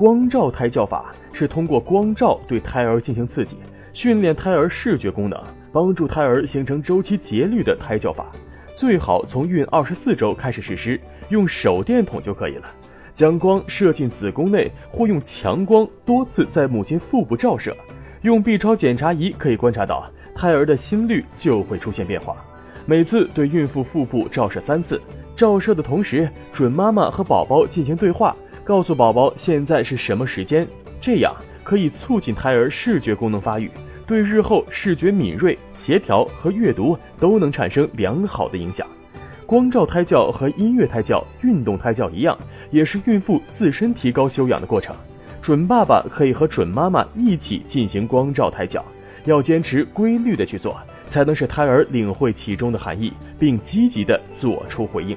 光照胎教法是通过光照对胎儿进行刺激，训练胎儿视觉功能，帮助胎儿形成周期节律的胎教法。最好从孕二十四周开始实施，用手电筒就可以了。将光射进子宫内，或用强光多次在母亲腹部照射。用 B 超检查仪可以观察到，胎儿的心率就会出现变化。每次对孕妇腹部照射三次，照射的同时，准妈妈和宝宝进行对话。告诉宝宝现在是什么时间，这样可以促进胎儿视觉功能发育，对日后视觉敏锐、协调和阅读都能产生良好的影响。光照胎教和音乐胎教、运动胎教一样，也是孕妇自身提高修养的过程。准爸爸可以和准妈妈一起进行光照胎教，要坚持规律的去做，才能使胎儿领会其中的含义，并积极的做出回应。